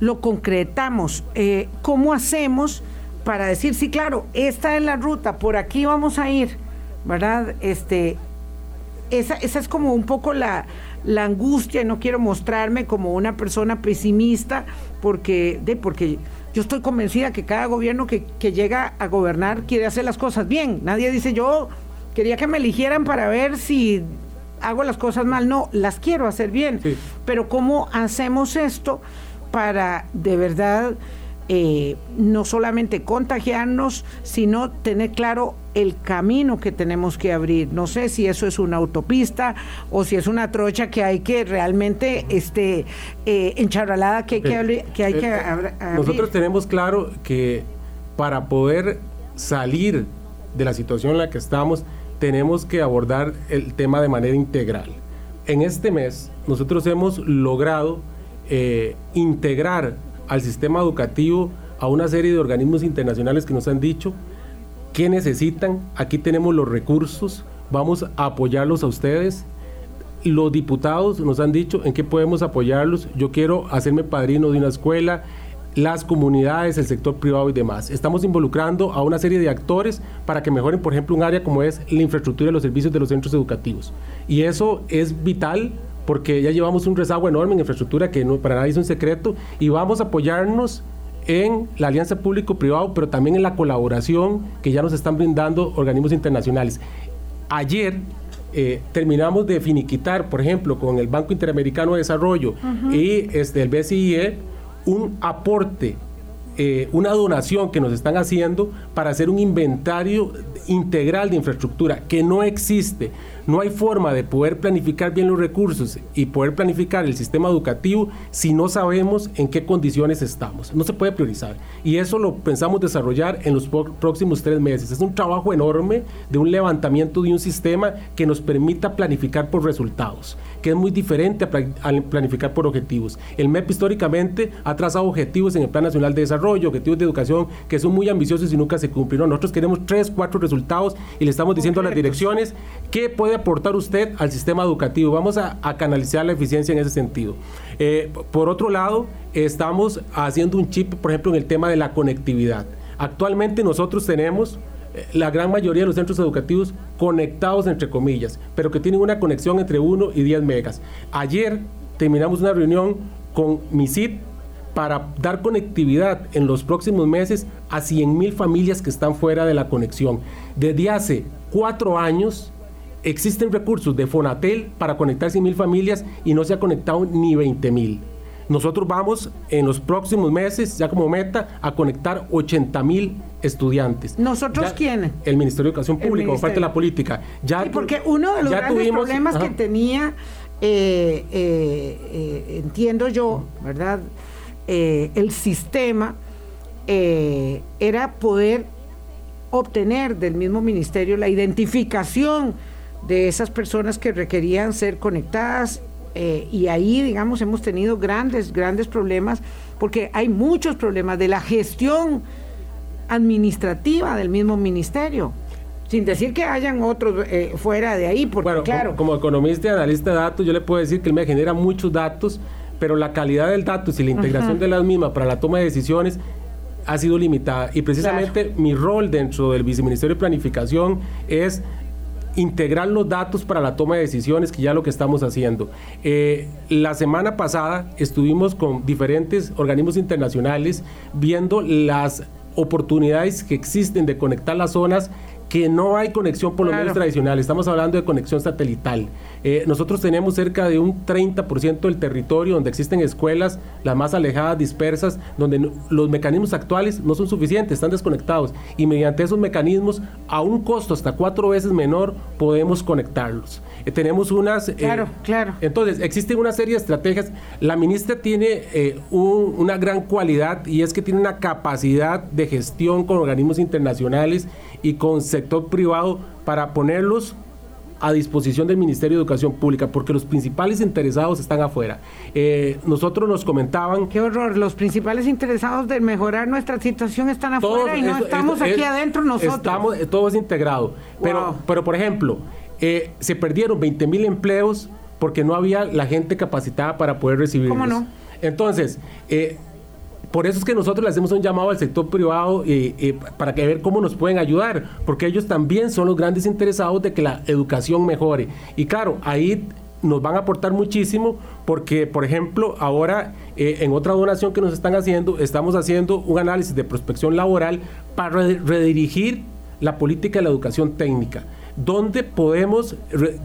lo concretamos? Eh, ¿Cómo hacemos para decir, sí, claro, esta es la ruta, por aquí vamos a ir, ¿verdad? Este, esa, esa es como un poco la, la angustia, y no quiero mostrarme como una persona pesimista, porque, de, porque yo estoy convencida que cada gobierno que, que llega a gobernar quiere hacer las cosas bien. Nadie dice yo quería que me eligieran para ver si hago las cosas mal. No, las quiero hacer bien. Sí. Pero ¿cómo hacemos esto para de verdad eh, no solamente contagiarnos, sino tener claro el camino que tenemos que abrir. No sé si eso es una autopista o si es una trocha que hay que realmente, este, eh, encharralada que hay que, abrir- que, hay que Eh, abrir. Nosotros tenemos claro que para poder salir de la situación en la que estamos, tenemos que abordar el tema de manera integral. En este mes, nosotros hemos logrado eh, integrar al sistema educativo a una serie de organismos internacionales que nos han dicho qué necesitan, aquí tenemos los recursos, vamos a apoyarlos a ustedes. Los diputados nos han dicho en qué podemos apoyarlos. Yo quiero hacerme padrino de una escuela, las comunidades, el sector privado y demás. Estamos involucrando a una serie de actores para que mejoren, por ejemplo, un área como es la infraestructura y los servicios de los centros educativos. Y eso es vital porque ya llevamos un rezago enorme en infraestructura que no, para nadie es un secreto y vamos a apoyarnos en la alianza público-privado, pero también en la colaboración que ya nos están brindando organismos internacionales. Ayer eh, terminamos de finiquitar, por ejemplo, con el Banco Interamericano de Desarrollo y este, el BCIE, un aporte, eh, una donación que nos están haciendo para hacer un inventario integral de infraestructura que no existe. No hay forma de poder planificar bien los recursos y poder planificar el sistema educativo si no sabemos en qué condiciones estamos. No se puede priorizar. Y eso lo pensamos desarrollar en los próximos tres meses. Es un trabajo enorme de un levantamiento de un sistema que nos permita planificar por resultados, que es muy diferente a planificar por objetivos. El MEP históricamente ha trazado objetivos en el Plan Nacional de Desarrollo, objetivos de educación que son muy ambiciosos y nunca se cumplieron. Nosotros queremos tres, cuatro resultados y le estamos diciendo a las Concretos. direcciones qué puede aportar usted al sistema educativo. Vamos a, a canalizar la eficiencia en ese sentido. Eh, por otro lado, estamos haciendo un chip, por ejemplo, en el tema de la conectividad. Actualmente nosotros tenemos eh, la gran mayoría de los centros educativos conectados entre comillas, pero que tienen una conexión entre 1 y 10 megas. Ayer terminamos una reunión con MISIT para dar conectividad en los próximos meses a 100 mil familias que están fuera de la conexión. Desde hace cuatro años existen recursos de Fonatel para conectar 100 mil familias y no se ha conectado ni 20 mil. Nosotros vamos en los próximos meses, ya como meta, a conectar 80 mil estudiantes. ¿Nosotros Ya- quiénes? El Ministerio de Educación Pública, por parte de la política. Ya Sí, porque uno de los grandes tuvimos- problemas que tenía, eh, eh, eh, entiendo yo, ¿verdad? El sistema era poder obtener del mismo ministerio la identificación de esas personas que requerían ser conectadas eh, y ahí, digamos, hemos tenido grandes, grandes problemas porque hay muchos problemas de la gestión administrativa del mismo ministerio. Sin decir que hayan otros eh, fuera de ahí, porque bueno, claro. Como, economista y analista de datos, yo le puedo decir que él me genera muchos datos, pero la calidad del datos y la integración de las mismas para la toma de decisiones ha sido limitada. Y precisamente mi rol dentro del Viceministerio de Planificación es integrar los datos para la toma de decisiones, que ya lo que estamos haciendo. Eh, la semana pasada estuvimos con diferentes organismos internacionales viendo las oportunidades que existen de conectar las zonas que no hay conexión por lo menos tradicional, estamos hablando de conexión satelital. Eh, nosotros tenemos cerca de un 30% del territorio donde existen escuelas, las más alejadas, dispersas, donde los mecanismos actuales no son suficientes, están desconectados. Y mediante esos mecanismos, a un costo hasta cuatro veces menor, podemos conectarlos. Eh, tenemos unas... Eh, claro, claro. Entonces, existen una serie de estrategias. La ministra tiene una gran cualidad y es que tiene una capacidad de gestión con organismos internacionales y con sector privado para ponerlos a disposición del Ministerio de Educación Pública, porque los principales interesados están afuera. Eh, nosotros nos comentaban... Qué horror, los principales interesados de mejorar nuestra situación están afuera y no estamos aquí adentro nosotros. Estamos, eh, todo es integrado. Pero, pero por ejemplo, eh, se perdieron 20 mil empleos porque no había la gente capacitada para poder recibirlos. ¿Cómo no? Entonces, por eso es que nosotros le hacemos un llamado al sector privado para que ver cómo nos pueden ayudar, porque ellos también son los grandes interesados de que la educación mejore. Y claro, ahí nos van a aportar muchísimo porque, por ejemplo, ahora eh, en otra donación que nos están haciendo, estamos haciendo un análisis de prospección laboral para redirigir la política de la educación técnica donde podemos,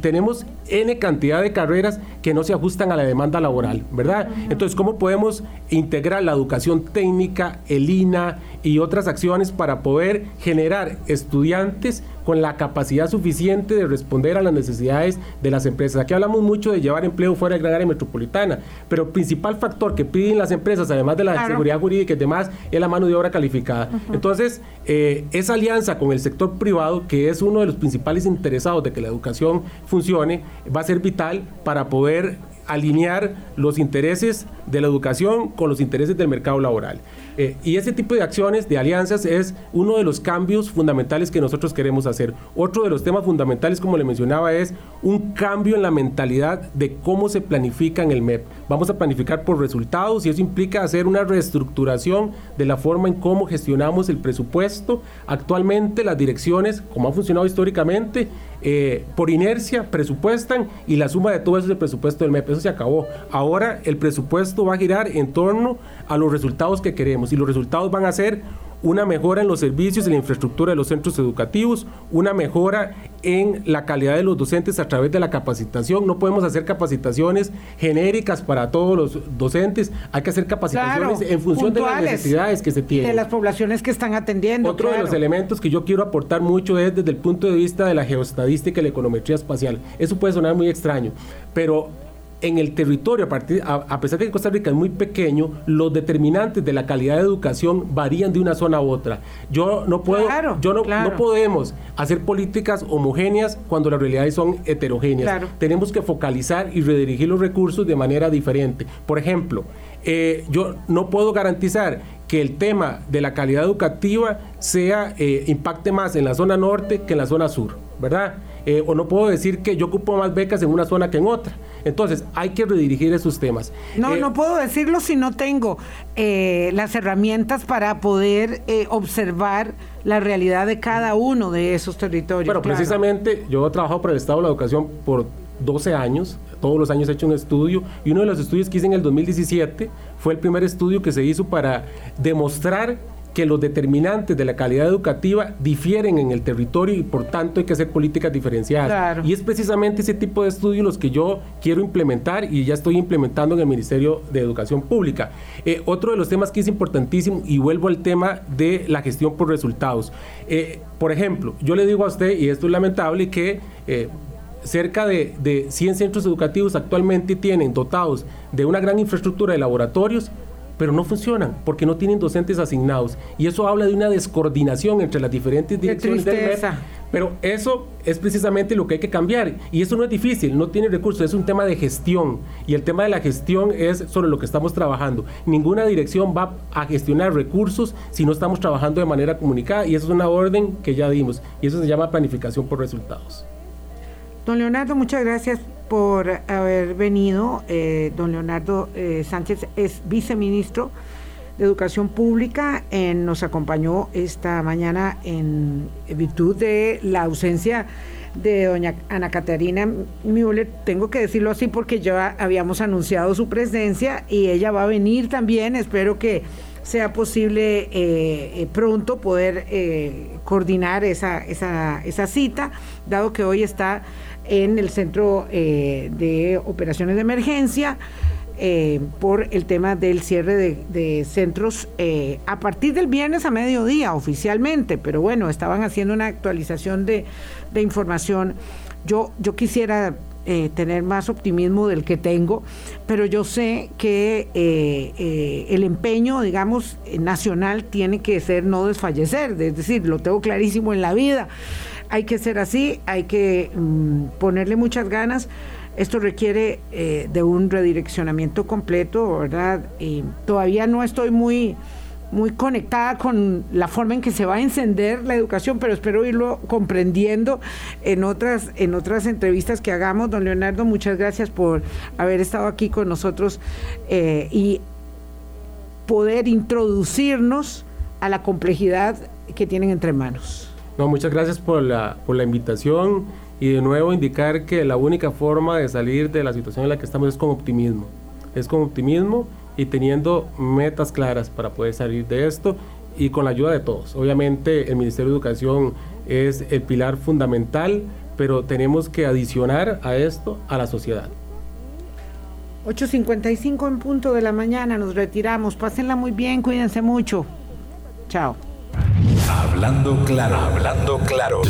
tenemos N cantidad de carreras que no se ajustan a la demanda laboral, ¿verdad? Entonces, ¿cómo podemos integrar la educación técnica, el INA y otras acciones para poder generar estudiantes con la capacidad suficiente de responder a las necesidades de las empresas. Aquí hablamos mucho de llevar empleo fuera de gran área metropolitana, pero el principal factor que piden las empresas, además de la seguridad jurídica y demás, es la mano de obra calificada. Entonces, eh, esa alianza con el sector privado, que es uno de los principales interesados de que la educación funcione, va a ser vital para poder alinear los intereses de la educación con los intereses del mercado laboral. Eh, y ese tipo de acciones, de alianzas, es uno de los cambios fundamentales que nosotros queremos hacer. Otro de los temas fundamentales, como le mencionaba, es un cambio en la mentalidad de cómo se planifica en el MEP. Vamos a planificar por resultados y eso implica hacer una reestructuración de la forma en cómo gestionamos el presupuesto. Actualmente las direcciones, como ha funcionado históricamente, eh, por inercia presupuestan y la suma de todo eso es el presupuesto del MEP. Eso se acabó. Ahora el presupuesto va a girar en torno a los resultados que queremos y los resultados van a ser una mejora en los servicios y la infraestructura de los centros educativos, una mejora en la calidad de los docentes a través de la capacitación. No podemos hacer capacitaciones genéricas para todos los docentes, hay que hacer capacitaciones en función de las necesidades que se tienen. De las poblaciones que están atendiendo. Otro de los elementos que yo quiero aportar mucho es desde el punto de vista de la geoestadística y la econometría espacial. Eso puede sonar muy extraño, pero en el territorio, a, partir, a, pesar de que Costa Rica es muy pequeño, los determinantes de la calidad de educación varían de una zona a otra. Yo no puedo, yo no, no, podemos hacer políticas homogéneas cuando las realidades son heterogéneas. Tenemos que focalizar y redirigir los recursos de manera diferente. Por ejemplo, eh, yo no puedo garantizar que el tema de la calidad educativa sea eh, impacte más en la zona norte que en la zona sur, ¿verdad? Eh, o no puedo decir que yo ocupo más becas en una zona que en otra. Entonces, hay que redirigir esos temas. No, eh, no puedo decirlo si no tengo eh, las herramientas para poder observar la realidad de cada uno de esos territorios. Bueno, precisamente yo he trabajado por el Estado de la Educación por 12 años, todos los años he hecho un estudio y uno de los estudios que hice en el 2017 fue el primer estudio que se hizo para demostrar que los determinantes de la calidad educativa difieren en el territorio y por tanto hay que hacer políticas diferenciadas. Y es precisamente ese tipo de estudios los que yo quiero implementar y ya estoy implementando en el Ministerio de Educación Pública. Eh, otro de los temas que es importantísimo y vuelvo al tema de la gestión por resultados. Eh, por ejemplo, yo le digo a usted, y esto es lamentable, que... Eh, cerca de, de 100 centros educativos actualmente tienen dotados de una gran infraestructura de laboratorios, pero no funcionan porque no tienen docentes asignados. Y eso habla de una descoordinación entre las diferentes direcciones del MEP. Pero eso es precisamente lo que hay que cambiar. Y eso no es difícil, no tiene recursos, es un tema de gestión. Y el tema de la gestión es sobre lo que estamos trabajando. Ninguna dirección va a gestionar recursos si no estamos trabajando de manera comunicada. Y eso es una orden que ya dimos. Y eso se llama planificación por resultados. Don Leonardo, muchas gracias por haber venido. Eh, don Leonardo eh, Sánchez es viceministro de Educación Pública. nos acompañó esta mañana en, virtud de la ausencia de doña Ana Caterina Müller, tengo que decirlo así porque ya habíamos anunciado su presencia y ella va a venir también, espero que sea posible eh, pronto poder coordinar esa, esa, esa cita, dado que hoy está en el Centro eh, de Operaciones de Emergencia. Eh, por el tema del cierre de, centros eh, a partir del viernes a mediodía oficialmente, pero bueno, estaban haciendo una actualización de, información. Yo, yo quisiera tener más optimismo del que tengo, pero yo sé que el empeño, digamos, nacional tiene que ser no desfallecer, es decir, lo tengo clarísimo en la vida hay que ser así, hay que mm, ponerle muchas ganas. Esto requiere eh, de un redireccionamiento completo, ¿verdad? todavía no estoy muy, muy conectada con la forma en que se va a encender la educación, pero espero irlo comprendiendo en otras, en otras entrevistas que hagamos. Don Leonardo, muchas gracias por haber estado aquí con nosotros eh, y poder introducirnos a la complejidad que tienen entre manos. No, muchas gracias por la, por la invitación y de nuevo indicar que la única forma de salir de la situación en la que estamos es con optimismo. Es con optimismo y teniendo metas claras para poder salir de esto y con la ayuda de todos. Obviamente el Ministerio de Educación es el pilar fundamental, pero tenemos que adicionar a esto a la sociedad. 8.55 en punto de la mañana, nos retiramos. Pásenla muy bien, cuídense mucho. Chao. Hablando claro, hablando claro.